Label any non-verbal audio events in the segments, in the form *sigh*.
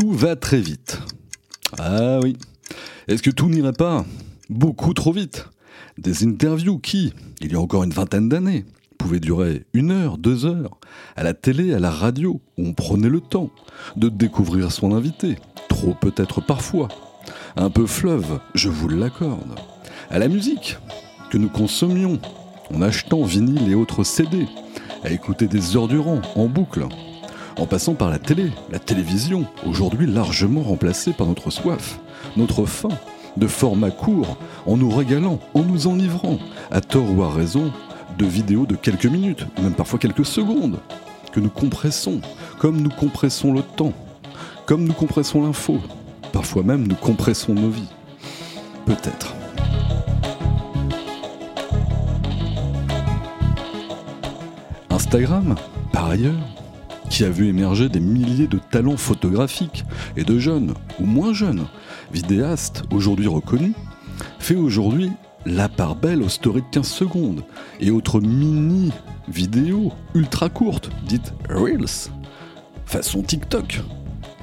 Tout va très vite. Ah oui. Est-ce que tout n'irait pas beaucoup trop vite? Des interviews qui, il y a encore une vingtaine d'années, pouvaient durer une heure, deux heures, à la télé, à la radio, où on prenait le temps de découvrir son invité, trop peut-être parfois, un peu fleuve, je vous l'accorde, à la musique que nous consommions en achetant vinyle et autres CD, à écouter des heures durant, en boucle, en passant par la télé, la télévision, aujourd'hui largement remplacée par notre soif, notre faim, de format court, en nous régalant, en nous enivrant, à tort ou à raison, de vidéos de quelques minutes, même parfois quelques secondes, que nous compressons, comme nous compressons le temps, comme nous compressons l'info, parfois même nous compressons nos vies. Peut-être. Instagram, par ailleurs, qui a vu émerger des milliers de talents photographiques et de jeunes ou moins jeunes, vidéastes aujourd'hui reconnus, fait aujourd'hui la part belle aux stories de 15 secondes et autres mini vidéos ultra courtes, dites Reels, façon TikTok,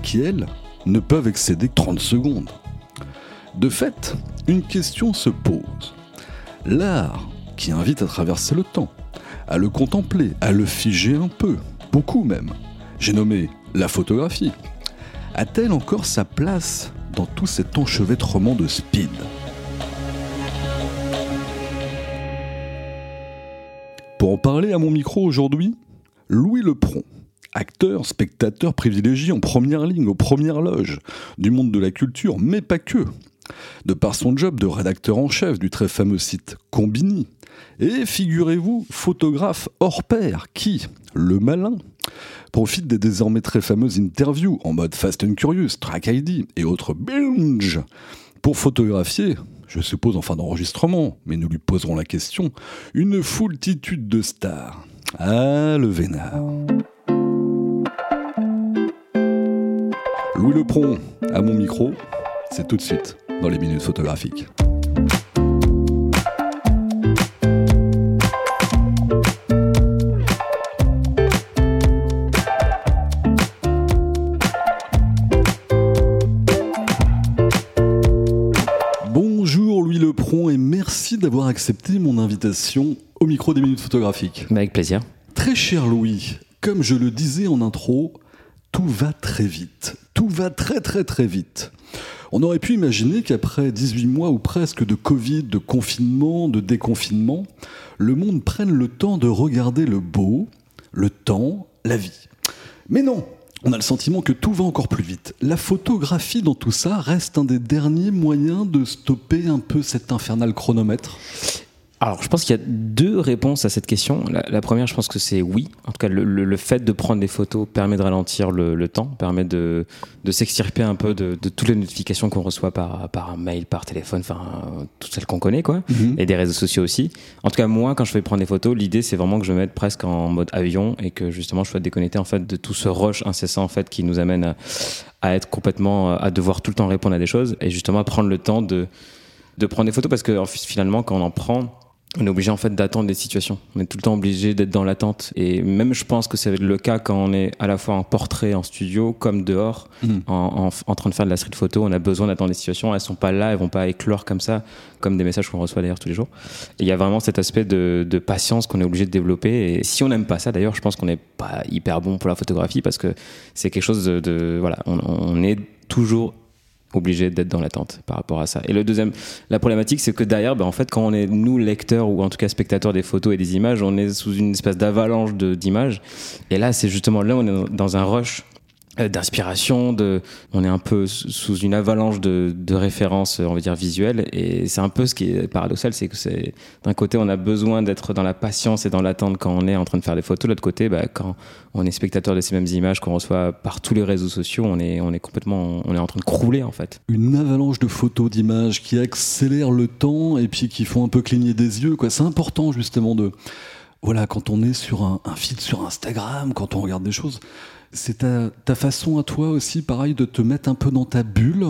qui elles ne peuvent excéder 30 secondes. De fait, une question se pose. L'art qui invite à traverser le temps, à le contempler, à le figer un peu, beaucoup même. J'ai nommé la photographie. A-t-elle encore sa place dans tout cet enchevêtrement de speed Pour en parler à mon micro aujourd'hui, Louis Lepron, acteur, spectateur privilégié en première ligne, aux premières loges du monde de la culture, mais pas que. De par son job de rédacteur en chef du très fameux site Combini, et figurez-vous, photographe hors pair qui, le malin, profite des désormais très fameuses interviews en mode Fast and Curious, Track ID et autres binge pour photographier, je suppose en fin d'enregistrement, mais nous lui poserons la question, une foultitude de stars. Ah, le vénard. Louis Lepron, à mon micro, c'est tout de suite dans les minutes photographiques. Merci d'avoir accepté mon invitation au micro des minutes photographiques. Avec plaisir. Très cher Louis, comme je le disais en intro, tout va très vite. Tout va très très très vite. On aurait pu imaginer qu'après 18 mois ou presque de Covid, de confinement, de déconfinement, le monde prenne le temps de regarder le beau, le temps, la vie. Mais non, on a le sentiment que tout va encore plus vite. La photographie dans tout ça reste un des derniers moyens de stopper un peu cet infernal chronomètre. Alors, je pense qu'il y a deux réponses à cette question. La, la première, je pense que c'est oui. En tout cas, le, le- le fait de prendre des photos permet de ralentir le, le temps, permet de, de s'extirper un peu de, de toutes les notifications qu'on reçoit par, par mail, par téléphone, enfin, toutes celles qu'on connaît, quoi. Et des réseaux sociaux aussi. En tout cas, moi, quand je fais prendre des photos, l'idée, c'est vraiment que je me mette presque en mode avion et que justement, je sois déconnecté, en fait, de tout ce rush incessant, en fait, qui nous amène à, à être complètement, à devoir tout le temps répondre à des choses et justement à prendre le temps de, de prendre des photos parce que finalement quand on en prend on est obligé en fait d'attendre des situations. On est tout le temps obligé d'être dans l'attente. Et même je pense que c'est le cas quand on est à la fois en portrait en studio comme dehors, Mhm. en, en- en train de faire de la street photo. On a besoin d'attendre des situations. Elles sont pas là, elles vont pas éclore comme ça, comme des messages qu'on reçoit d'ailleurs tous les jours. Et il y a vraiment cet aspect de, de patience qu'on est obligé de développer. Et si on n'aime pas ça, d'ailleurs, je pense qu'on n'est pas hyper bon pour la photographie parce que c'est quelque chose de, de- voilà, on, on est toujours obligé d'être dans l'attente par rapport à ça. Et le deuxième, la problématique, c'est que derrière, ben, en fait, quand on est nous lecteurs ou en tout cas spectateurs des photos et des images, on est sous une espèce d'avalanche d'images. Et là, c'est justement là, on est dans un rush d'inspiration, de, on est un peu sous une avalanche de, de, références, on va dire visuelles, et c'est un peu ce qui est paradoxal, c'est que c'est d'un côté on a besoin d'être dans la patience et dans l'attente quand on est en train de faire des photos, de l'autre côté, bah, quand on est spectateur de ces mêmes images qu'on reçoit par tous les réseaux sociaux, on est, on est complètement, on est en train de crouler en fait. Une avalanche de photos, d'images qui accélèrent le temps et puis qui font un peu cligner des yeux, quoi. C'est important justement de, voilà, quand on est sur un, un feed sur Instagram, quand on regarde des choses c'est ta, façon à toi aussi, pareil, de te mettre un peu dans ta bulle,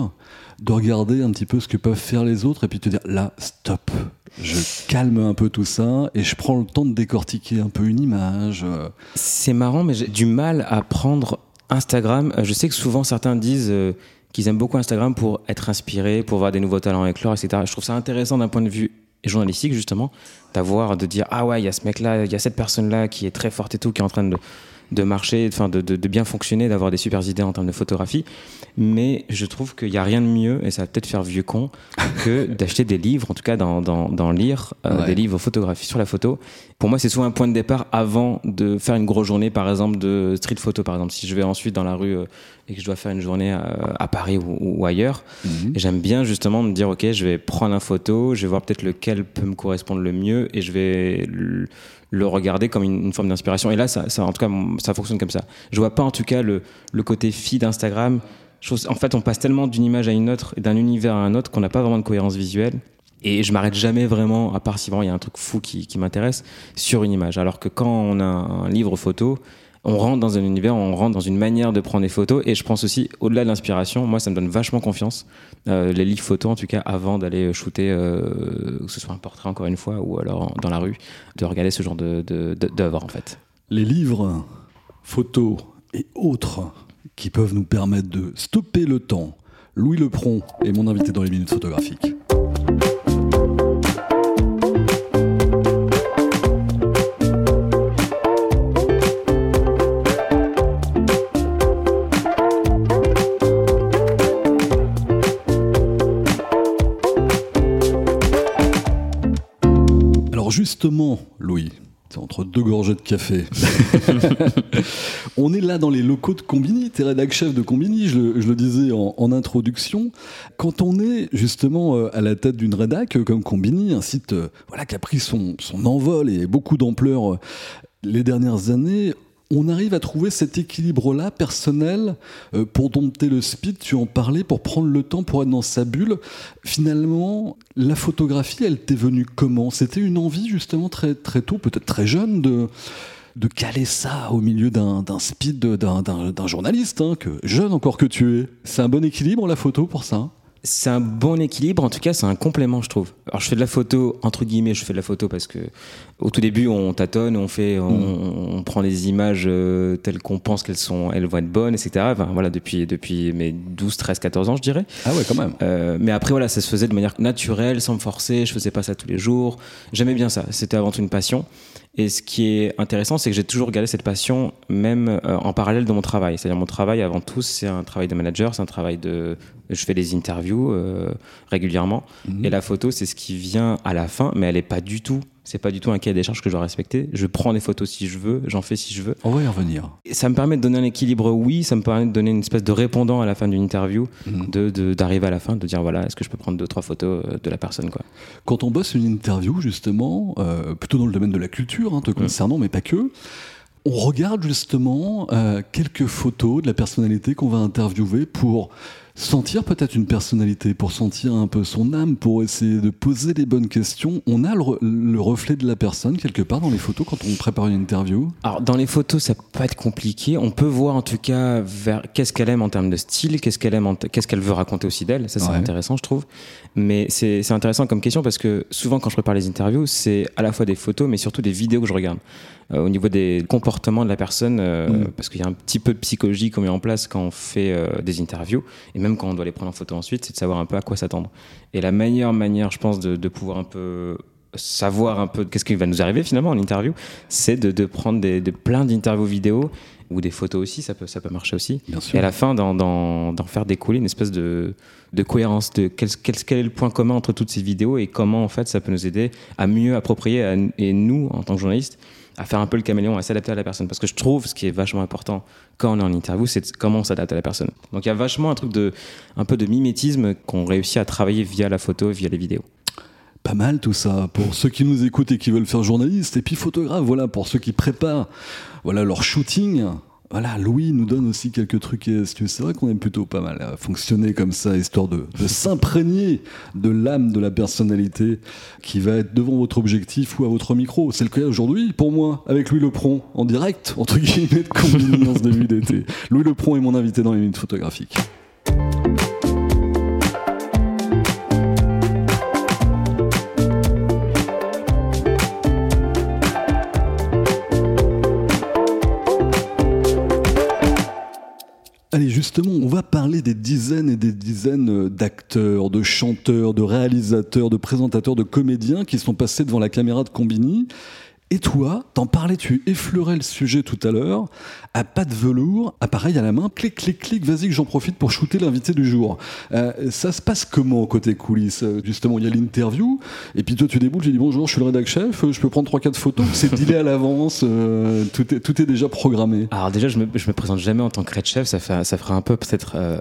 de regarder un petit peu ce que peuvent faire les autres et puis te dire là, stop, je calme un peu tout ça et je prends le temps de décortiquer un peu une image. C'est marrant, mais j'ai du mal à prendre Instagram. Je sais que souvent certains disent euh, qu'ils aiment beaucoup Instagram pour être inspirés, pour voir des nouveaux talents éclore, etc. Je trouve ça intéressant d'un point de vue journalistique, justement, d'avoir, de dire ah ouais, il y a ce mec-là, il y a cette personne-là qui est très forte et tout, qui est en train de de marcher, enfin de, de, bien fonctionner, d'avoir des super idées en termes de photographie. Mais je trouve qu'il n'y a rien de mieux, et ça va peut-être faire vieux con, *laughs* que d'acheter des livres, en tout cas d'en lire euh, des livres photographie sur la photo. Pour moi, c'est souvent un point de départ avant de faire une grosse journée, par exemple, de street photo. Par exemple, si je vais ensuite dans la rue euh, et que je dois faire une journée à, Paris ou, ailleurs, mhm. j'aime bien justement me dire, OK, je vais prendre un photo, je vais voir peut-être lequel peut me correspondre le mieux, et je vais le regarder comme une, forme d'inspiration. Et là, ça, ça, en tout cas, ça fonctionne comme ça. Je vois pas en tout cas le, le côté feed Instagram. en fait, on passe tellement d'une image à une autre et d'un univers à un autre qu'on n'a pas vraiment de cohérence visuelle. Et je m'arrête jamais vraiment, à part si vraiment il y a un truc fou qui, qui m'intéresse, sur une image. Alors que quand on a un livre photo, on rentre dans un univers, on rentre dans une manière de prendre des photos. Et je pense aussi, au-delà de l'inspiration, moi, ça me donne vachement confiance. Euh, les livres photos, en tout cas, avant d'aller shooter, euh, que ce soit un portrait encore une fois, ou alors dans la rue, de regarder ce genre d'œuvre, en fait. Les livres, photos et autres qui peuvent nous permettre de stopper le temps. Louis Lepron est mon invité dans les minutes photographiques. Justement, Louis, c'est entre deux gorgées de café. *laughs* on est là dans les locaux de Combini, t'es rédac chef de Combini, je, le disais en, introduction. Quand on est justement euh, à la tête d'une rédac euh, comme Combini, un site euh, voilà, qui a pris son, son envol et beaucoup d'ampleur les dernières années, on arrive à trouver cet équilibre-là personnel euh, pour dompter le speed, tu en parlais, pour prendre le temps pour être dans sa bulle. Finalement, la photographie, elle t'est venue comment? C'était une envie justement très, très tôt, peut-être très jeune, de, de caler ça au milieu d'un speed d'un journaliste, hein, que, jeune encore que tu es. C'est un bon équilibre la photo pour ça? C'est un bon équilibre, en tout cas c'est un complément je trouve. Alors je fais de la photo, entre guillemets je fais de la photo parce que au tout début on tâtonne, on fait, on, mm. prend les images euh, telles qu'on pense qu'elles sont, elles vont être bonnes, etc. Enfin, voilà depuis, depuis mes 12, 13, 14 ans je dirais. Ah ouais quand même. Euh, mais après voilà ça se faisait de manière naturelle, sans me forcer, je faisais pas ça tous les jours. J'aimais bien ça, c'était avant tout une passion. Et ce qui est intéressant, c'est que j'ai toujours gardé cette passion, même euh, en parallèle de mon travail. C'est-à-dire mon travail, avant tout, c'est un travail de manager, c'est un travail de... Je fais des interviews euh, régulièrement. Mhm. Et la photo, c'est ce qui vient à la fin, mais elle n'est pas du tout c'est pas du tout un cahier des charges que je dois respecter. Je prends des photos si je veux, j'en fais si je veux. On va y revenir. ça me permet de donner un équilibre, oui. Ça me permet de donner une espèce de répondant à la fin d'une interview, mhm. de d'arriver à la fin, de dire voilà, est-ce que je peux prendre deux trois photos euh, de la personne quoi. Quand on bosse une interview justement, euh, plutôt dans le domaine de la culture, hein, te concernant, mais pas que. On regarde justement euh, quelques photos de la personnalité qu'on va interviewer pour sentir peut-être une personnalité, pour sentir un peu son âme, pour essayer de poser les bonnes questions. On a le, reflet de la personne quelque part dans les photos quand on prépare une interview? Alors dans les photos, ça peut être compliqué. On peut voir en tout cas vers qu'est-ce qu'elle aime en termes de style, qu'est-ce qu'elle aime, qu'est-ce qu'elle veut raconter aussi d'elle. Ça c'est intéressant, je trouve. Mais c'est intéressant comme question parce que souvent quand je prépare les interviews, c'est à la fois des photos, mais surtout des vidéos que je regarde. Euh, au niveau des comportements de la personne, euh, mm. parce qu'il y a un petit peu de psychologie qu'on met en place quand on fait euh, des interviews, et même quand on doit les prendre en photo ensuite, c'est de savoir un peu à quoi s'attendre. Et la meilleure manière, je pense, de, de pouvoir un peu savoir un peu qu'est-ce qui va nous arriver finalement en interview, c'est de, de, prendre des, de plein d'interviews vidéo ou des photos aussi, ça peut, ça peut marcher aussi. Bien sûr. Et à la fin, d'en faire découler une espèce de, de cohérence, de quel, quel, quel, est le point commun entre toutes ces vidéos et comment en fait ça peut nous aider à mieux approprier à, et nous en tant que journalistes à faire un peu le caméléon, à s'adapter à la personne. Parce que je trouve ce qui est vachement important quand on est en interview, c'est comment on s'adapte à la personne. Donc il y a vachement un truc de, un peu de mimétisme qu'on réussit à travailler via la photo, via les vidéos. Pas mal tout ça pour ceux qui nous écoutent et qui veulent faire journaliste et puis photographe. Voilà pour ceux qui préparent voilà leur shooting. Voilà, Louis nous donne aussi quelques trucs. C'est vrai qu'on est plutôt pas mal à fonctionner comme ça, histoire de, de s'imprégner de l'âme de la personnalité qui va être devant votre objectif ou à votre micro. C'est le cas aujourd'hui pour moi, avec Louis Lepron, en direct, entre guillemets, de combinaison ce *laughs* début d'été. Louis Lepron est mon invité dans les minutes photographiques. Des dizaines et des dizaines d'acteurs, de chanteurs, de réalisateurs, de présentateurs, de comédiens qui sont passés devant la caméra de Combini. Et toi, t'en parlais, tu effleurais le sujet tout à l'heure, à pas de velours, appareil à la main, clic, clic, clic, vas-y que j'en profite pour shooter l'invité du jour. Euh, ça se passe comment côté coulisses Justement, il y a l'interview, et puis toi tu déboules, j'ai dit bonjour, je suis le rédac chef, je peux prendre 3-4 photos, c'est dealé à l'avance, euh, tout, est, tout est déjà programmé. Alors déjà, je me, je me présente jamais en tant que chef, ça, fait, ça ferait un peu peut-être, euh,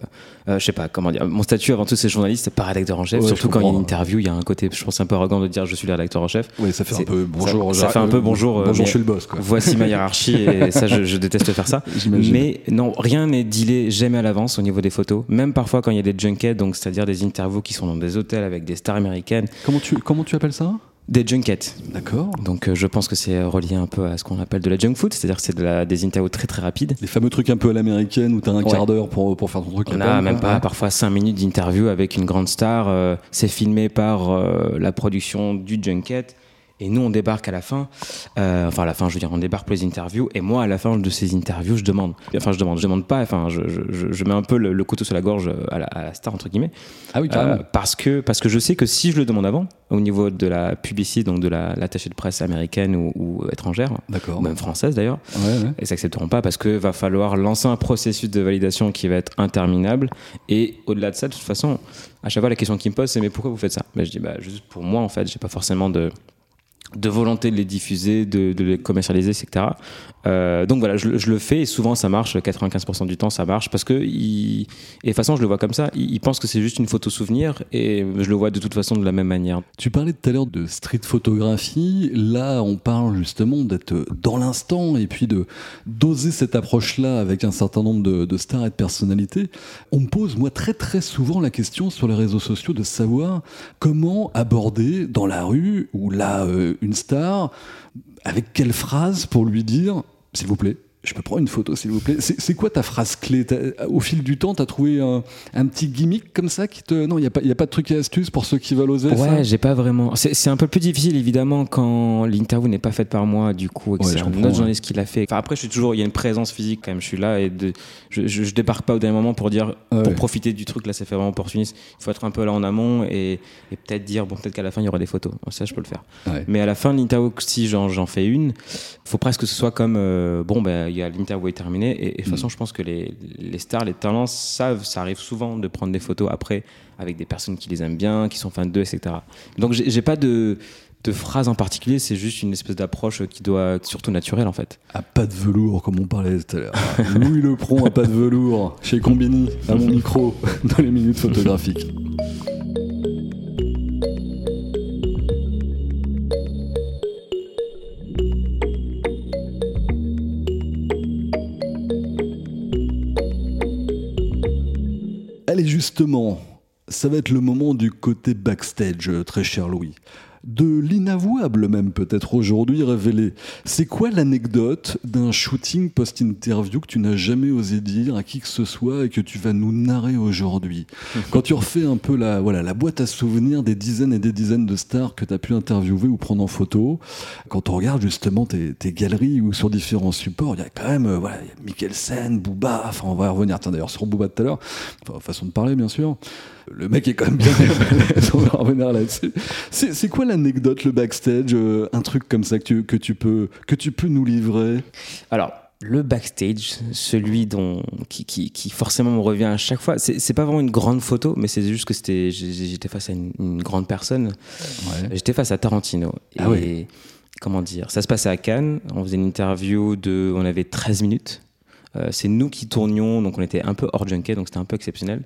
euh, je sais pas comment dire, mon statut avant tout c'est journaliste, c'est pas rédacteur en chef, Ouais, surtout quand il y a une interview, il y a un côté, je pense, un peu arrogant de dire je suis le rédacteur en chef. Oui, ça fait un peu bonjour. ça fait un peu bonjour, euh, bonjour, je suis le boss, quoi. Voici ma hiérarchie et *laughs* ça, je, je déteste faire ça. Mais non, rien n'est dealé jamais à l'avance au niveau des photos. Même parfois quand il y a des junkets, donc c'est-à-dire des interviews qui sont dans des hôtels avec des stars américaines, Comment tu, comment tu appelles ça? Des junkets. D'accord. Donc euh, je pense que c'est relié un peu à ce qu'on appelle de la junk food, c'est-à-dire que c'est de la, des interviews très très rapides. Les fameux trucs un peu à l'américaine où t'as un Ouais. quart d'heure pour, pour faire ton truc. On a même pas Ouais. parfois 5 minutes d'interview avec une grande star. euh, c'est filmé par euh, la production du junket. Et nous, on débarque à la fin. Euh, enfin, à la fin, je veux dire, on débarque pour les interviews. Et moi, à la fin de ces interviews, je demande. Enfin, je demande. Je demande pas. Enfin, je, je, je- mets un peu le, le couteau sur la gorge à la, à la star, entre guillemets. Ah oui. Euh, parce, que, parce que je sais que si je le demande avant, au niveau de la publicité, donc de la- l'attachée de presse américaine ou, ou étrangère, D'accord. ou même française d'ailleurs, Ouais, ouais. ils s'accepteront pas parce que va falloir lancer un processus de validation qui va être interminable. Et au-delà de ça, de toute façon, à chaque fois, la question qui me pose, c'est mais pourquoi vous faites ça? Ben, Je dis bah, juste pour moi, en fait, j'ai pas forcément de de volonté de les diffuser, de, les commercialiser, etc. Euh, donc voilà, je, le- fais et souvent ça marche, 95% du temps ça marche parce que et de toute façon je le vois comme ça, il, il pense que c'est juste une photo souvenir et je le vois de toute façon de la même manière. Tu parlais tout à l'heure de street photographie. Là, on parle justement d'être dans l'instant et puis de d'oser cette approche-là avec un certain nombre de, de stars et de personnalités. On me pose, moi, très très souvent la question sur les réseaux sociaux de savoir comment aborder dans la rue ou là euh, une star avec quelle phrase pour lui dire, s'il vous plaît? Je peux prendre une photo, s'il vous plaît. C'est quoi ta phrase clé? Au fil du temps, tu as trouvé un, un petit gimmick comme ça qui te. Non, il n'y a, pas- y a pas de truc et astuce pour ceux qui veulent oser Ouais, j'ai pas vraiment. C'est un peu plus difficile évidemment quand l'interview n'est pas faite par moi du coup et que Ouais, c'est un autre journaliste qui l'a fait. Enfin après, je suis toujours. Il y a une présence physique quand même. Je suis là et de, je, je, je débarque pas au dernier moment pour dire Ouais. pour profiter du truc. Là, c'est fait vraiment opportuniste. Il faut être un peu là en amont et, et peut-être dire bon peut-être qu'à la fin il y aura des photos. Ça, je peux le faire. Ouais. Mais à la fin de l'interview, si j'en fais une, faut presque que ce soit comme euh, bon ben il y a l'interview est terminée et, et de toute Mm. façon je pense que les, les stars, les talents savent, ça arrive souvent de prendre des photos après avec des personnes qui les aiment bien, qui sont fans d'eux, etc. Donc j'ai j'ai pas de de phrase en particulier, c'est juste une espèce d'approche qui doit être surtout naturelle en fait. À pas de velours, comme on parlait tout à l'heure. Louis Lepron à pas de velours, chez Combini, à mon micro, *laughs* dans les minutes photographiques. Justement, ça va être le moment du côté backstage, euh, très cher Louis. De l'inavouable même peut-être aujourd'hui révélé. C'est quoi l'anecdote d'un shooting post-interview que tu n'as jamais osé dire à qui que ce soit et que tu vas nous narrer aujourd'hui *laughs* Quand tu refais un peu la, voilà, la boîte à souvenirs des dizaines et des dizaines de stars que tu as pu interviewer ou prendre en photo, quand on regarde justement tes, tes galeries ou sur différents supports, il y a quand même euh, voilà, Mikkelsen, Booba, enfin on va y revenir tiens, d'ailleurs sur Booba tout à l'heure, Enfin, façon de parler bien sûr. Le mec est quand même bien balèze, on va revenir là-dessus. C'est quoi l'anecdote, le backstage euh, Un truc comme ça que tu, que tu, peux, que tu peux nous livrer? Alors, le backstage, celui dont, qui, qui, qui forcément me revient à chaque fois, c'est pas vraiment une grande photo, mais c'est juste que c'était, j'étais face à une, une grande personne. Ouais. J'étais face à Tarantino. Et Ah ouais. comment dire? Ça se passait à Cannes. On faisait une interview de. On avait 13 minutes. Euh, c'est nous qui tournions, donc on était un peu hors junket, donc c'était un peu exceptionnel.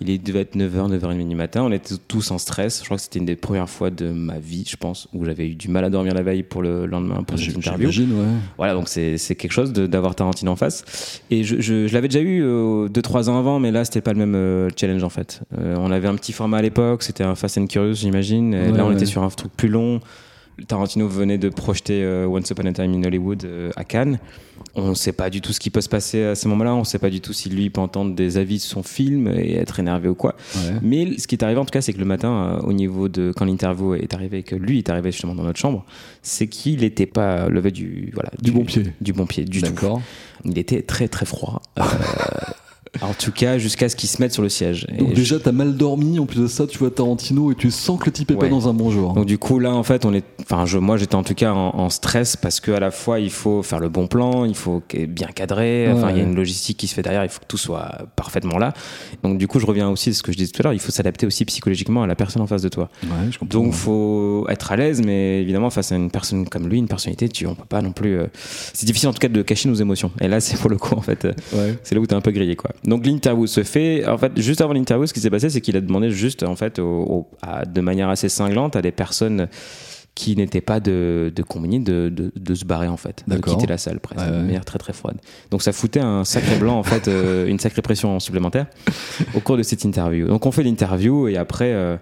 Il est- devait être 9h, 9h30 du matin. On était tous en stress. Je crois que c'était une des premières fois de ma vie, je pense, où j'avais eu du mal à dormir la veille pour le lendemain, pour cette interview. Ouais. Voilà, donc c'est quelque chose d'avoir Tarantino en face. Et je, je, je l'avais déjà eu 2-3 ans avant, mais là, c'était pas le même euh, challenge en fait. Euh, on avait un petit format à l'époque, c'était un Fast and Curious, j'imagine. Ouais, là, on ouais. était sur un truc plus long. Tarantino venait de projeter euh, Once Upon a Time in Hollywood euh, à Cannes. On ne sait pas du tout ce qui peut se passer à ces moments-là. On ne sait pas du tout si lui peut entendre des avis de son film et être énervé ou quoi. Ouais. Mais ce qui est arrivé en tout cas, c'est que le matin, euh, au niveau de quand l'interview est arrivé, que lui est arrivé justement dans notre chambre, c'est qu'il n'était pas levé du voilà Du bon pied. du bon pied du tout. Il était très très froid. En tout cas, jusqu'à ce qu'il se mette sur le siège. Et Donc je- déjà, t'as mal dormi, en plus de ça, tu vois Tarantino et tu sens que le type est pas dans un bon jour. Donc du coup là en fait on est, enfin je, moi j'étais en tout cas en, en stress parce que à la fois il faut faire le bon plan, il faut bien cadrer, enfin il y a une logistique qui se fait derrière, il faut que tout soit parfaitement là. Donc du coup je reviens aussi à ce que je disais tout à l'heure, il faut s'adapter aussi psychologiquement à la personne en face de toi. Ouais, je comprends. Donc faut être à l'aise, mais évidemment face à une personne comme lui, une personnalité, tu, on peut pas non plus. euh, c'est difficile en tout cas de cacher nos émotions. Et là c'est pour le coup en fait, euh, c'est là où t'es un peu grillé quoi. Donc l'interview se fait. En fait, juste avant l'interview, ce qui s'est passé, c'est qu'il a demandé juste en fait, au- au- à- de manière assez cinglante, à des personnes qui n'étaient pas de, de combini de, de, de se barrer en fait, de quitter la salle presque, Ouais, de ouais. manière très très froide. Donc ça foutait un sacré blanc en fait, euh, une sacrée pression supplémentaire au cours de cette interview. Donc on fait l'interview et après. euh,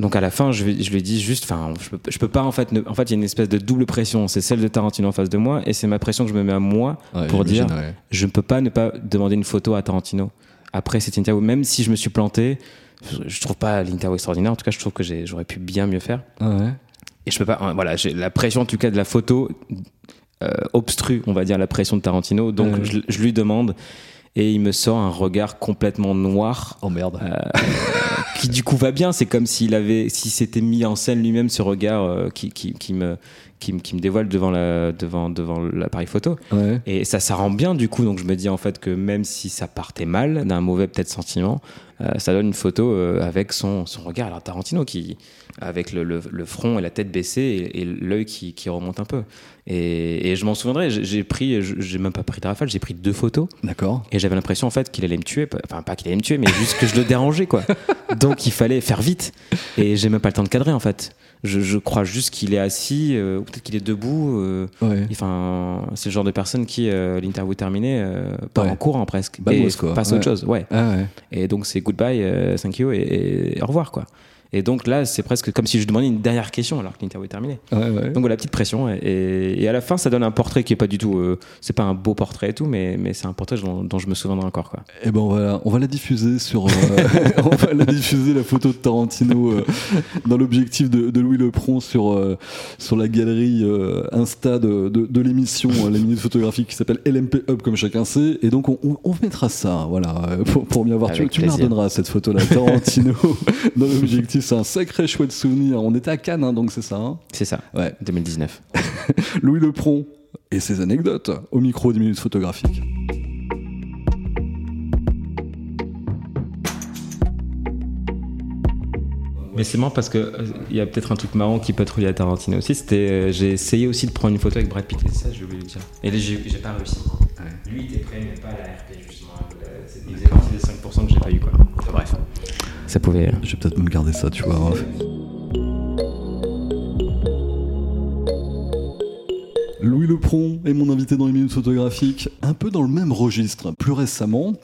donc à la fin, je, lui- je lui dis juste, enfin, je je peux pas en fait, ne- en fait, il y a une espèce de double pression. C'est celle de Tarantino en face de moi et c'est ma pression que je me mets à moi Ouais, pour dire, ouais. je ne peux pas ne pas demander une photo à Tarantino après cette interview, même si je me suis planté. Je, trouve pas l'interview extraordinaire. En tout cas, je trouve que j'aurais pu bien mieux faire. Ouais. Et je peux pas. hein, Voilà, j'ai la pression en tout cas de la photo euh, obstrue, on va dire, la pression de Tarantino. Donc je lui demande et il me sort un regard complètement noir Oh merde. *laughs* qui du coup va bien. C'est comme s'il avait, s'il s'était mis en scène lui-même ce regard euh, qui, qui, qui me qui, me- qui me dévoile devant la devant devant l'appareil photo. Ouais. Et ça, ça rend bien du coup. Donc je me dis en fait que même si ça partait mal, d'un mauvais peut-être sentiment, euh, ça donne une photo euh, avec son, son regard. Alors Tarantino qui, avec le, le- le front et la tête baissée et, et l'œil qui, qui remonte un peu. Et, et je m'en souviendrai. j'ai- pris, j'ai même pas pris de rafale, j'ai pris deux photos D'accord. et j'avais l'impression en fait qu'il allait me tuer. Enfin pas qu'il allait me tuer, mais juste que je le dérangeais quoi. *laughs* Donc il fallait faire vite. Et j'ai même pas le temps de cadrer en fait. Je, je crois juste qu'il est assis, euh, ou peut-être qu'il est debout. euh, Ouais. Enfin, c'est le genre de personne qui, euh, l'interview terminée, part Ouais. en courant presque. Et passe à autre chose, ouais. Ah ouais. Et donc c'est goodbye, thank you et, et au revoir, quoi. Et donc là, c'est presque comme si je demandais une dernière question alors que l'interview est terminée. Ouais, ouais. Donc voilà, petite pression. Et, et- et à la fin, ça donne un portrait qui est pas du tout. euh, c'est pas un beau portrait et tout, mais, mais c'est un portrait dont, dont je me souviendrai encore, quoi. Eh ben on va, on va la diffuser sur, euh, *laughs* on va la diffuser la photo de Tarantino euh, dans l'objectif de, de Louis Lepron sur euh, sur la galerie Insta de, de, de l'émission Les Minutes Photographiques qui s'appelle LMP Hub comme chacun sait. Et donc on, on, on mettra ça, voilà, pour, pour bien voir. Tu, Avec tu me la redonneras cette photo là, Tarantino *laughs* dans l'objectif. C'est un sacré chouette souvenir. On était à Cannes, hein, donc c'est ça. hein C'est ça, ouais. 2019. *laughs* Louis Lepron et ses anecdotes au micro des Minutes Photographiques. Mais c'est marrant parce que euh, il y a peut-être un truc marrant qui peut être lié à Tarantino aussi. C'était, euh, j'ai essayé aussi de prendre une photo avec Brad Pitt. Et ça, j'ai oublié de dire. Et là, j'ai pas réussi. Lui, il était prêt, mais pas à la RP justement. C'est- Il faisait partie des 5% que j'ai pas eu quoi. Enfin, bref, euh, Je vais peut-être me garder ça, tu vois. Louis Lepron est mon invité dans les minutes photographiques, un peu dans le même registre. Plus récemment,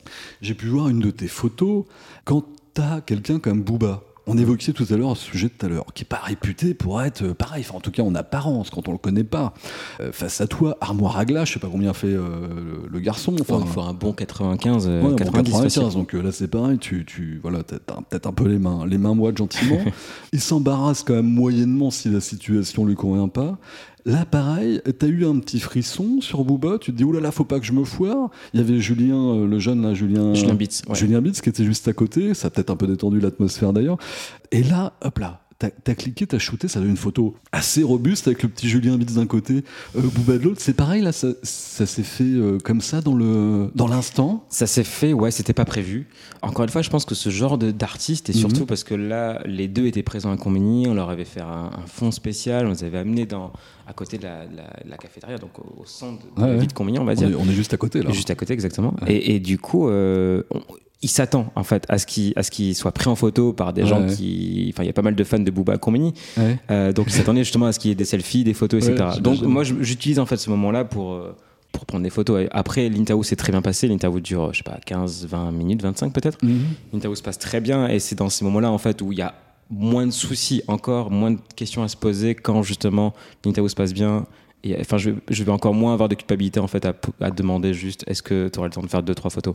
j'ai pu voir une de tes photos quand t'as quelqu'un comme Booba. On évoquait tout à l'heure ce sujet de tout à l'heure, qui est pas réputé pour être euh, pareil, enfin en tout cas en apparence, quand on le connaît pas. Euh, face à toi, armoire à glace, je sais pas combien fait euh, le, le garçon. Enfin, il faut un bon 95, euh, Ouais, bon, 90 facile. 95, donc euh, là c'est pareil, tu, tu voilà, t'as t'as peut-être un peu les mains, les mains moites gentiment. *laughs* Il s'embarrasse quand même moyennement si la situation lui convient pas. Là, pareil, t'as eu un petit frisson sur Booba. Tu te dis, oulala, là là, faut pas que je me foire. Il y avait Julien, euh, le jeune là, Julien. Julien Bitz. ouais. Julien Bitz qui était juste à côté. Ça a peut-être un peu détendu l'atmosphère d'ailleurs. Et là, hop là. T'as as cliqué, t'as shooté, ça donne une photo assez robuste avec le petit Julien Bitz d'un côté, euh, Booba de l'autre. C'est pareil là, ça, ça s'est fait euh, comme ça dans le dans l'instant? Ça s'est fait, ouais, c'était pas prévu. Encore une fois, je pense que ce genre de- d'artiste, et surtout parce que là, les deux étaient présents à Combini, on leur avait fait un, un fond spécial, on les avait amenés dans, à côté de la, la- la cafétéria, donc au, au centre de, Ouais, ville de Combini, on va On dire. est, on est juste à côté là. Juste à côté, exactement. Ouais. Et, et du coup, euh, on- il s'attend en fait à ce qu'il à ce qu'il soit pris en photo par des Ouais, gens ouais. qui, enfin, il y a pas mal de fans de Booba Combini, Ouais. euh, donc il s'attendait justement à ce qu'il y ait des selfies, des photos, etc. donc moi, j'utilise en fait ce moment-là pour euh, pour prendre des photos. Après, l'interview s'est très bien passé. L'interview dure, je sais pas, 15, 20 minutes, 25 peut-être. Mhm. L'interview se passe très bien et c'est dans ces moments-là en fait où il y a moins de soucis encore, moins de questions à se poser quand justement l'interview se passe bien. Et, enfin, je, je vais encore moins avoir de culpabilité en fait à, à demander juste est-ce que tu auras le temps de faire deux trois photos?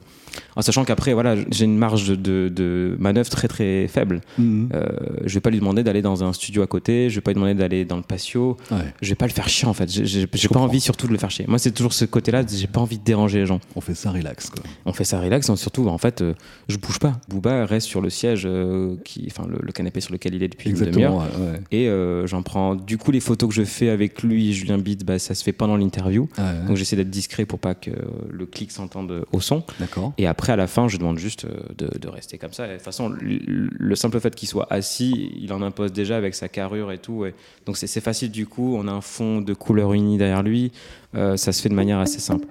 En sachant qu'après voilà, j'ai une marge de, manœuvre très très faible. Mhm. Euh, je vais pas lui demander d'aller dans un studio à côté, je vais pas lui demander d'aller dans le patio. Ouais. Je vais pas le faire chier en fait. J'ai- pas comprends. envie surtout de le faire chier. Moi, c'est toujours ce côté-là. J'ai pas envie de déranger les gens. On fait ça relax quoi. On fait ça relax, et surtout en fait, euh, je bouge pas. Booba reste sur le siège, euh, qui, enfin le, le canapé sur lequel il est depuis une demi-heure. Exactement. ouais, ouais. Et euh, j'en prends. Du coup, les photos que je fais avec lui Julien Bah, ça se fait pendant l'interview. Ouais. Donc j'essaie d'être discret pour pas que le clic s'entende au son. D'accord. Et après, à la fin, je demande juste euh, de, de rester comme ça. Et de toute façon, le, le simple fait qu'il soit assis, il en impose déjà avec sa carrure et tout. et donc c'est c'est facile du coup. On a un fond de couleur unie derrière lui. Euh, ça se fait de manière assez simple.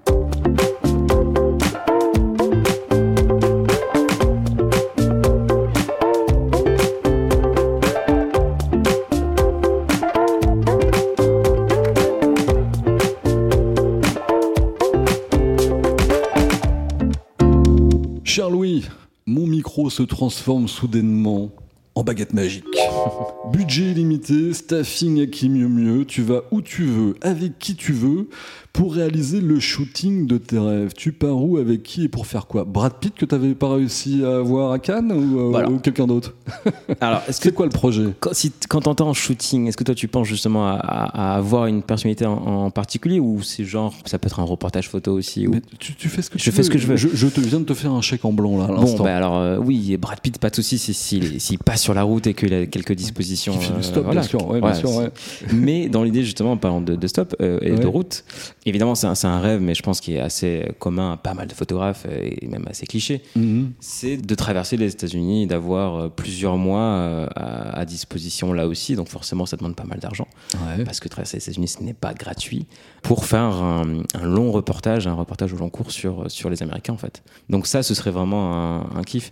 Se transforme soudainement en baguette magique. *laughs* Budget limité, staffing à qui mieux mieux, tu vas où tu veux, avec qui tu veux, pour réaliser le shooting de tes rêves. Tu pars où, avec qui et pour faire quoi? Brad Pitt que t'avais pas réussi à voir à Cannes ou, euh, Voilà. ou quelqu'un d'autre? *laughs* Alors, C'est quoi le projet? Quand, si, quand t'entends shooting, est-ce que toi tu penses justement à, à- à avoir une personnalité en, en particulier ou c'est genre ça peut être un reportage photo aussi ou... Mais tu, tu fais ce que Je tu fais veux. ce que je veux. Je, je te viens de te faire un chèque en blanc là à Bon, bah alors euh, oui, et Brad Pitt, pas de souci si- s'il passe sur la route et qu'il a quelques dispositions. Qui fait du euh, stop, voilà. bien sûr. Ouais, bien Voilà, sûr, ouais. Mais dans l'idée justement, en parlant de, de stop euh, et de route, évidemment c'est un, rêve, mais je pense qu'il est assez commun à pas mal de photographes et même assez cliché. Mhm. C'est de traverser les États-Unis, d'avoir euh, plusieurs mois euh, à, à disposition là aussi, donc forcément ça demande pas mal d'argent Ouais. parce que traverser les États-Unis, ce n'est pas gratuit, pour faire un, un long reportage, un reportage au long cours sur, sur les Américains, en fait. Donc ça, ce serait vraiment un, un kiff.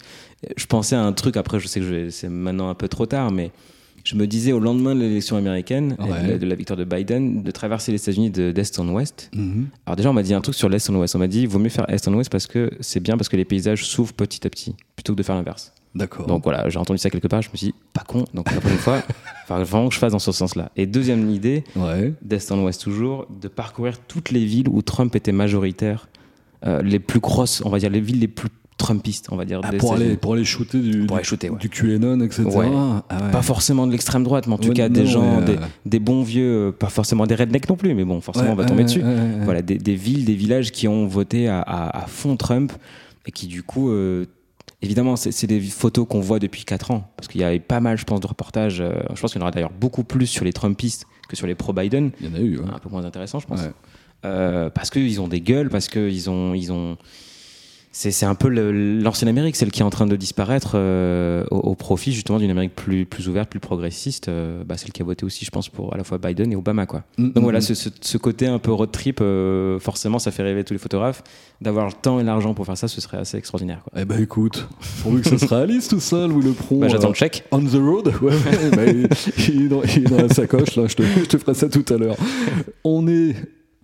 Je pensais à un truc, après, je sais que c'est maintenant un peu trop tard, mais je me disais au lendemain de l'élection américaine, Ouais. de, la- de la victoire de Biden, de traverser les États-Unis de- d'est en ouest. Mhm. Alors déjà, on m'a dit un truc sur l'est en ouest. On m'a dit, il vaut mieux faire est en ouest parce que c'est bien, parce que les paysages s'ouvrent petit à petit, plutôt que de faire l'inverse. D'accord. Donc voilà, j'ai entendu ça quelque part, je me suis dit, pas con. Donc la prochaine fois, *laughs* vraiment que je fasse dans ce sens-là. Et deuxième idée, Ouais. d'est en ouest toujours, de parcourir toutes les villes où Trump était majoritaire, euh, les plus grosses, on va dire les villes les plus Trumpistes, on va dire. Ah, pour, aller, États-Unis. pour aller shooter du, Pour aller shooter, ouais. du QAnon, etc. Ouais. Ah ouais. Pas forcément de l'extrême droite, mais en tout cas non, des gens, des, euh, des bons vieux, euh, pas forcément des rednecks non plus, mais bon, forcément on va tomber dessus. Voilà, des, des villes, des villages qui ont voté à, à- à fond Trump et qui du coup, euh, évidemment, c'est des photos qu'on voit depuis 4 ans, parce qu'il y avait pas mal, je pense, de reportages. euh, je pense qu'il y en aura d'ailleurs beaucoup plus sur les Trumpistes que sur les pro-Biden. Il y en a eu. un peu moins intéressant, je pense. Euh, parce qu'ils ont des gueules, parce qu'ils ont, ils ont. C'est un peu l'ancienne Amérique, celle qui est en train de disparaître euh, au, au profit justement d'une Amérique plus, plus ouverte, plus progressiste, euh, bah, celle qui a voté aussi, je pense, pour à la fois Biden et Obama. Quoi. Mm, Donc voilà, mm, ce, ce- ce côté un peu road trip, euh, forcément, ça fait rêver tous les photographes. D'avoir le temps et l'argent pour faire ça, ce serait assez extraordinaire. Quoi. Eh ben écoute, pourvu que ça se réalise tout ça, Louis Lepron. Bah, J'attends euh, le chèque. On the road Ouais, bah, il, il est dans, il est dans la sacoche, là, je te, je te ferai ça tout à l'heure. On est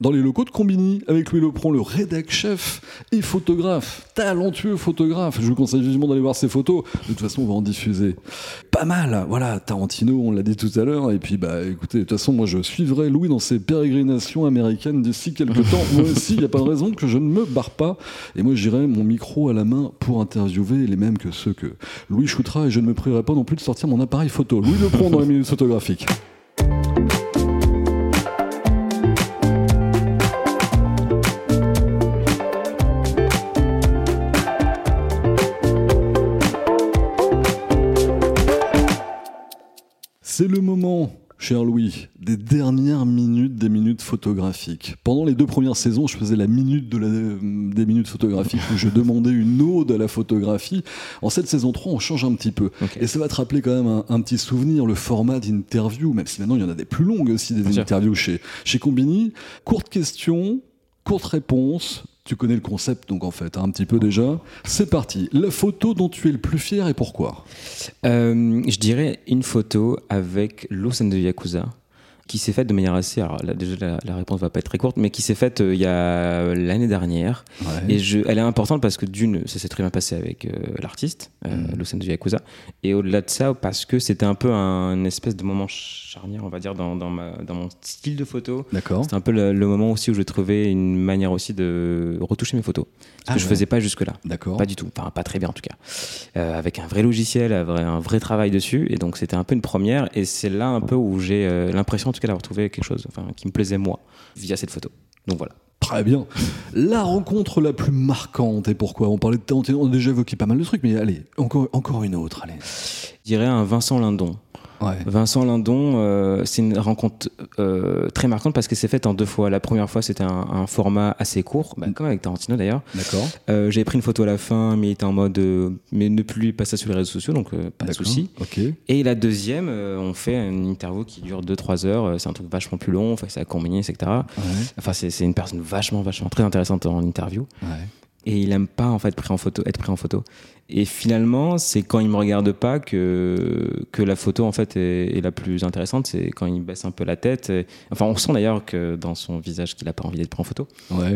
dans les locaux de Combini avec Louis Lepron, le rédac chef et photographe, talentueux photographe. Je vous conseille vivement d'aller voir ses photos. De toute façon, on va en diffuser. Pas mal, voilà, Tarantino, on l'a dit tout à l'heure. Et puis, bah écoutez, de toute façon, moi je suivrai Louis dans ses pérégrinations américaines d'ici quelques *laughs* temps. Moi aussi, il n'y a pas de raison que je ne me barre pas. Et moi, j'irai mon micro à la main pour interviewer les mêmes que ceux que Louis shootera. Et je ne me prierai pas non plus de sortir mon appareil photo. Louis Lepron dans les minutes photographiques. C'est le moment cher Louis, des dernières minutes des minutes photographiques. Pendant les deux premières saisons, je faisais la minute de la, des minutes photographiques où je demandais une ode à la photographie. En cette saison 3, on change un petit peu. Et ça va te rappeler quand même un, petit souvenir, le format d'interview, même si maintenant il y en a des plus longues aussi, des interviews chez, chez Combini. Courte question, courte réponse, tu connais le concept, donc en fait, hein, un petit peu déjà. C'est parti. La photo dont tu es le plus fier et pourquoi? Euh, Je dirais une photo avec l'Osen de Yakuza qui s'est faite de manière assez. Alors là, déjà, la, la, réponse va pas être très courte, mais qui s'est faite euh, il y a l'année dernière. Et je, elle est importante parce que d'une, ça s'est très bien passé avec euh, l'artiste, euh, mm. de Yakuza. Et au-delà de ça, parce que c'était un peu un espèce de moment charnière, on va dire, dans, dans, ma, dans mon style de photo. D'accord. C'était un peu le, moment aussi où je trouvais une manière aussi de retoucher mes photos. Ce que ah je faisais pas jusque-là. D'accord. Pas du tout. Enfin, pas très bien en tout cas. Euh, avec un vrai logiciel, un vrai, un vrai travail dessus. Et donc, c'était un peu une première. Et c'est là un peu où j'ai l'impression tout cas d'avoir trouvé quelque chose enfin, qui me plaisait moi via cette photo. Donc voilà. Très bien. La rencontre la plus marquante et pourquoi? On parlait de on a déjà évoqué pas mal de trucs, mais allez, encore, encore une autre. Allez. Je dirais un Vincent Lindon. Vincent Lindon, euh, c'est une rencontre euh, très marquante parce que c'est faite en deux fois. La première fois, c'était un, format assez court, bah, comme avec Tarantino d'ailleurs. D'accord. Euh, J'avais pris une photo à la fin, mais il était en mode, mais ne plus passer sur les réseaux sociaux, donc pas de souci. Et la deuxième, on fait une interview qui dure 2-3 heures. C'est un truc vachement plus long, enfin, c'est à combiner, etc. Enfin, c'est une personne vachement, vachement très intéressante en interview. Et il aime pas en fait pris en photo, être pris en photo. Et finalement, c'est quand il me regarde pas que, que la photo en fait est, la plus intéressante. C'est quand il baisse un peu la tête. enfin, on sent d'ailleurs que dans son visage qu'il a pas envie d'être pris en photo.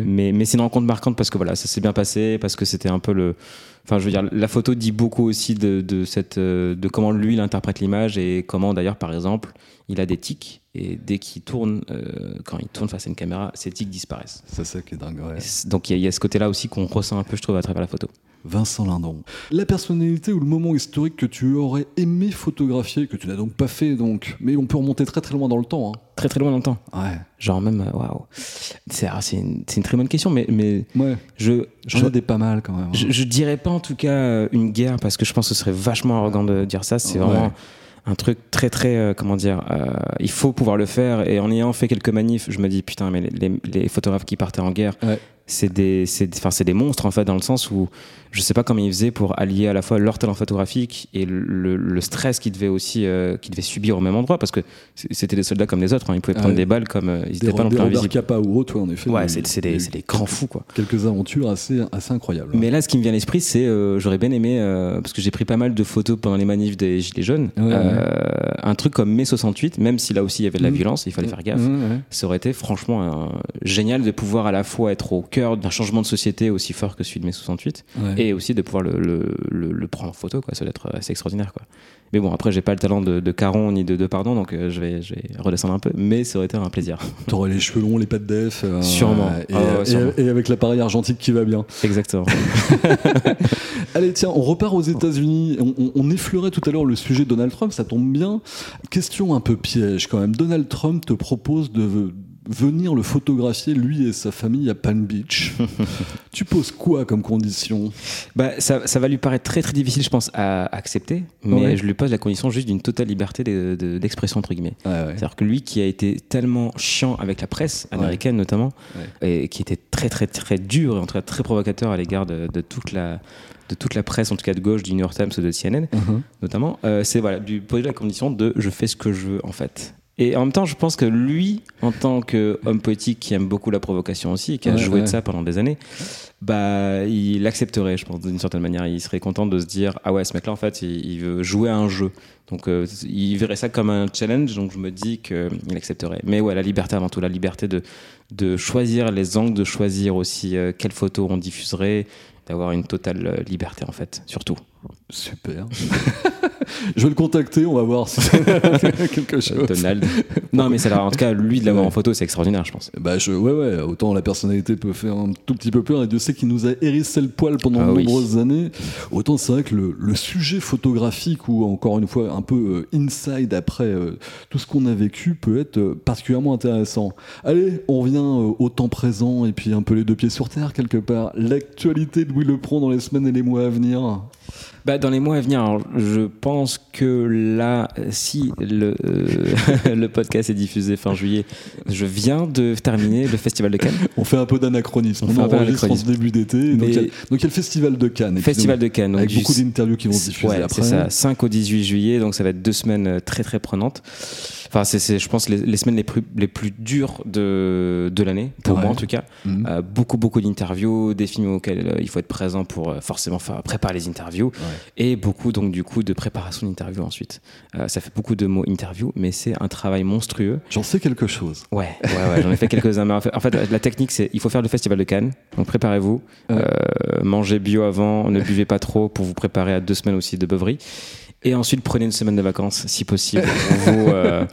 Mais, mais c'est une rencontre marquante parce que voilà, ça s'est bien passé, parce que c'était un peu le. Enfin, je veux dire, la photo dit beaucoup aussi de, de cette, de comment lui il interprète l'image et comment d'ailleurs, par exemple, il a des tics et dès qu'il tourne, euh, quand il tourne face à une caméra, ces tics disparaissent. C'est ça qui est dingue. Ouais. Donc il y, y, a ce côté-là aussi qu'on ressent un peu, je trouve, à travers la photo. Vincent Lindon. La personnalité ou le moment historique que tu aurais aimé photographier, que tu n'as donc pas fait, donc, mais on peut remonter très très loin dans le temps. Hein. Très très loin dans le temps. Ouais. Genre même, euh, waouh. Ah, c'est une, une, très bonne question, mais, mais ouais. je. J'en ai des pas mal quand même. Hein. Je, je, dirais pas en tout cas euh, une guerre, parce que je pense que ce serait vachement arrogant de dire ça. C'est vraiment un truc très très euh, comment dire il faut pouvoir le faire et en ayant fait quelques manifs je me dis putain mais les, les photographes qui partaient en guerre c'est des enfin c'est des monstres en fait dans le sens où je sais pas comment ils faisaient pour allier à la fois leur talent photographique et le, stress qu'ils devaient aussi euh, qu'ils devaient subir au même endroit parce que c'était des soldats comme les autres hein. ils pouvaient prendre des balles comme euh, ils n'étaient pas non plus invisibles. Kappa ou autre en effet. Ouais c'est des, des, grands fous quoi. quelques aventures assez assez incroyables mais là ce qui me vient à l'esprit c'est euh, j'aurais bien aimé parce que j'ai pris pas mal de photos pendant les manifs des gilets jaunes un truc comme mai 68 même si là aussi il y avait de la mmh. violence il fallait faire gaffe. Ça aurait été franchement génial de pouvoir à la fois être au cœur d'un changement de société aussi fort que celui de mai 68 et aussi de pouvoir le, le, le, prendre en photo, quoi. Ça doit être assez extraordinaire, quoi. Mais bon, après, j'ai pas le talent de, de Caron ni de, de Pardon, donc euh, je, vais, je vais redescendre un peu. Mais ça aurait été un plaisir. *laughs* T'aurais les cheveux longs, les pattes def. Euh, sûrement. Et, ah et, avec l'appareil argentique qui va bien. Exactement. *laughs* Allez, tiens, on repart aux États-Unis. On, on, effleurait tout à l'heure le sujet de Donald Trump, ça tombe bien. Question un peu piège quand même. Donald Trump te propose de venir le photographier, lui et sa famille, à Palm Beach. *laughs* tu poses quoi comme condition? Bah, ça, ça, va lui paraître très très difficile, je pense, à accepter, mais je lui pose la condition juste d'une totale liberté d'expression, entre guillemets. C'est-à-dire que lui qui a été tellement chiant avec la presse américaine notamment, et qui était très très très dur et en tout cas très provocateur à l'égard de, toute la de toute la presse, en tout cas de gauche, du New York Times, de CNN, uh-huh. notamment, euh, c'est voilà, lui poser la condition de je fais ce que je veux en fait. Et en même temps, je pense que lui, en tant qu'homme poétique qui aime beaucoup la provocation aussi, qui a joué de ça pendant des années, bah, il accepterait, je pense, d'une certaine manière. Il serait content de se dire, ah ouais, ce mec-là, en fait, il, veut jouer à un jeu. Donc, euh, il verrait ça comme un challenge, donc je me dis qu'il accepterait. Mais ouais, la liberté avant tout, la liberté de, de choisir les angles, de choisir aussi euh, quelles photos on diffuserait, d'avoir une totale euh, liberté, en fait, surtout. Super. *laughs* je vais le contacter, on va voir si c'est *laughs* quelque chose. Donald. Non, mais c'est en tout cas, lui de l'avoir en photo, c'est extraordinaire, je pense. Bah, je, ouais, ouais, autant la personnalité peut faire un tout petit peu peur, et Dieu sait qu'il nous a hérissé le poil pendant ah de nombreuses années. Autant c'est vrai que le, le, sujet photographique, ou encore une fois, un peu euh, inside après euh, tout ce qu'on a vécu, peut être euh, particulièrement intéressant. Allez, on revient au temps présent, et puis un peu les deux pieds sur terre, quelque part. L'actualité de Louis prend dans les semaines et les mois à venir. Bah, Dans les mois à venir, alors, je pense que là, si le, euh, *laughs* le podcast est diffusé fin juillet, je viens de terminer le Festival de Cannes. On fait un peu d'anachronisme. On On, fait un peu enregistre en ce début d'été. Donc, il y a- le Festival de Cannes. Festival de Cannes. Avec beaucoup d'interviews qui vont se diffuser Ouais, après. c'est ça, 5 au 18 juillet, donc ça va être deux semaines euh, très très prenantes. Enfin, c'est, je pense, les, les semaines les plus, les plus dures de, de l'année, pour Ouais. moi en tout cas. Mhm. Euh, beaucoup, beaucoup d'interviews, des films auxquels euh, il faut être présent pour forcément préparer les interviews, et beaucoup donc du coup de préparation d'interviews ensuite. Euh, ça fait beaucoup de mots interview, mais c'est un travail monstrueux. J'en sais quelque chose. Ouais, ouais, ouais, *laughs* j'en ai fait quelques-uns. En fait, en fait, la technique, c'est il faut faire le festival de Cannes, donc préparez-vous, euh, mangez bio avant, ne buvez pas trop pour vous préparer à deux semaines aussi de beuverie, et ensuite prenez une semaine de vacances si possible vous. euh,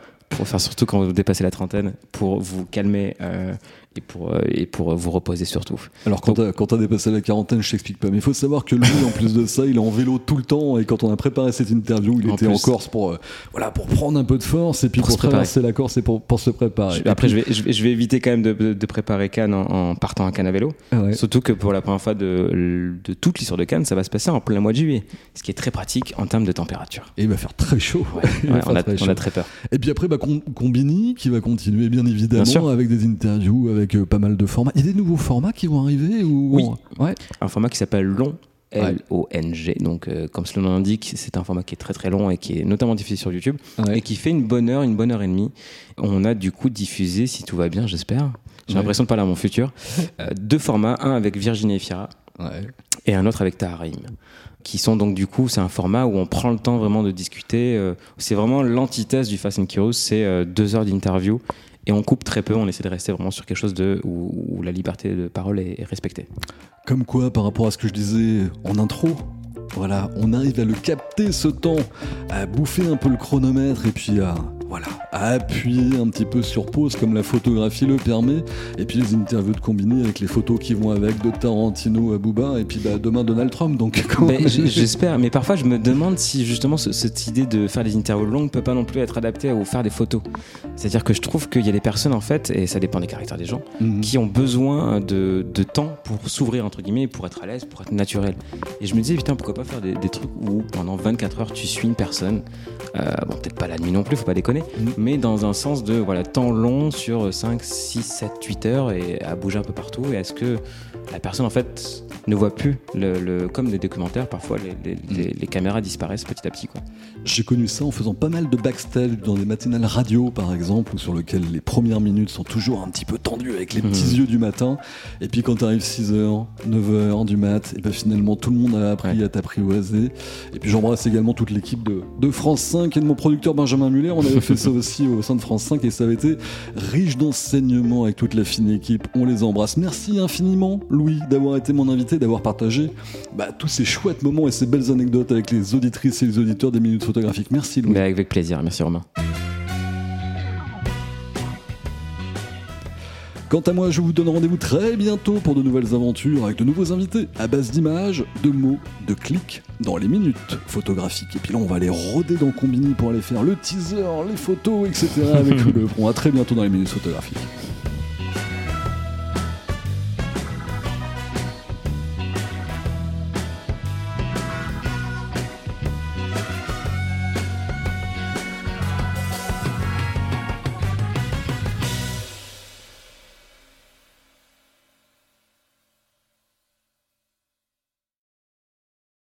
faire surtout quand vous dépassez la trentaine, pour vous calmer euh, et, pour, euh, et pour vous reposer surtout. Alors quand quand t'as dépassé la quarantaine, je t'explique pas. Mais il faut savoir que lui, en plus de ça, il est en vélo tout le temps. Et quand on a préparé cette interview, il En était plus. en Corse pour euh, voilà pour prendre un peu de force et puis Pour traverser la Corse et pour, pour se préparer. Je- après, je vais, je, vais, je vais éviter quand même de, de- de préparer Cannes en, en partant à Cannes à vélo. Ah ouais. Surtout que pour la première fois de, de toute l'histoire de Cannes, ça va se passer en plein mois de juillet. Ce qui est très pratique en termes de température. Et il va faire très chaud. Ouais, *laughs* ouais, on, a, très on chaud. a très peur. Et puis après, bah, Com- Combini qui va continuer bien évidemment Bien avec des interviews, avec euh, pas mal de formats. Il y a des nouveaux formats qui vont arriver ou Oui. Ouais. Un format qui s'appelle long. L-O-N-G. Donc, euh, comme cela l'indique, c'est un format qui est très très long et qui est notamment diffusé sur YouTube Ouais. et qui fait une bonne heure, une bonne heure et demie. On a du coup diffusé, si tout va bien, j'espère. J'ai Ouais. l'impression de parler à mon futur. *laughs* euh, deux formats, un avec Virginie Efira Ouais. Et un autre avec Taharim. Qui sont donc du coup, c'est un format où on prend le temps vraiment de discuter. euh, c'est vraiment l'antithèse du Fast and Curious, c'est euh, deux heures d'interview et on coupe très peu. On essaie de rester vraiment sur quelque chose de où, la liberté de parole est, est respectée. Comme quoi, par rapport à ce que je disais en intro, voilà, on arrive à le capter ce temps, à bouffer un peu le chronomètre et puis à, voilà, à appuyer un petit peu sur pause comme la photographie le permet. Et puis les interviews de Combini avec les photos qui vont avec de Tarantino à Booba et puis bah, demain Donald Trump. Donc *laughs* J'espère, mais parfois je me demande si justement ce- cette idée de faire des interviews longues peut pas non plus être adaptée à faire des photos. C'est-à-dire que je trouve qu'il y a des personnes en fait, et ça dépend des caractères des gens, Mhm. qui ont besoin de, de temps pour s'ouvrir entre guillemets, pour être à l'aise, pour être naturel. Et je me disais putain pourquoi pas faire des, des trucs où pendant 24 heures tu suis une personne, euh, bon peut-être pas la nuit non plus, faut pas déconner, Mais dans un sens de voilà temps long sur 5, 6, 7, 8 heures et à bouger un peu partout. Et est-ce que la personne en fait ne voit plus le, le- comme des documentaires parfois les, les- les- les caméras disparaissent petit à petit quoi. J'ai connu ça en faisant pas mal de backstage dans des matinales radio, par exemple, sur lesquelles les premières minutes sont toujours un petit peu tendues avec les petits Mhm. yeux du matin. Et puis quand t'arrives 6h, 9h du mat, et ben finalement tout le monde a appris à t'apprivoiser. Et puis j'embrasse également toute l'équipe de, de France 5 et de mon producteur Benjamin Muller. On avait fait ça *laughs* aussi au sein de France 5 et ça avait été riche d'enseignements avec toute la fine équipe. On les embrasse. Merci infiniment, Louis, d'avoir été mon invité, d'avoir partagé bah, tous ces chouettes moments et ces belles anecdotes avec les auditrices et les auditeurs des minutes photographiques. Merci, Louis. Mais avec plaisir, merci Romain. Quant à moi, je vous donne rendez-vous très bientôt pour de nouvelles aventures avec de nouveaux invités à base d'images, de mots, de clics dans les minutes photographiques. Et puis là, on va aller rôder dans Combini pour aller faire le teaser, les photos, etc. avec *laughs* Lebron. À très bientôt dans les minutes photographiques.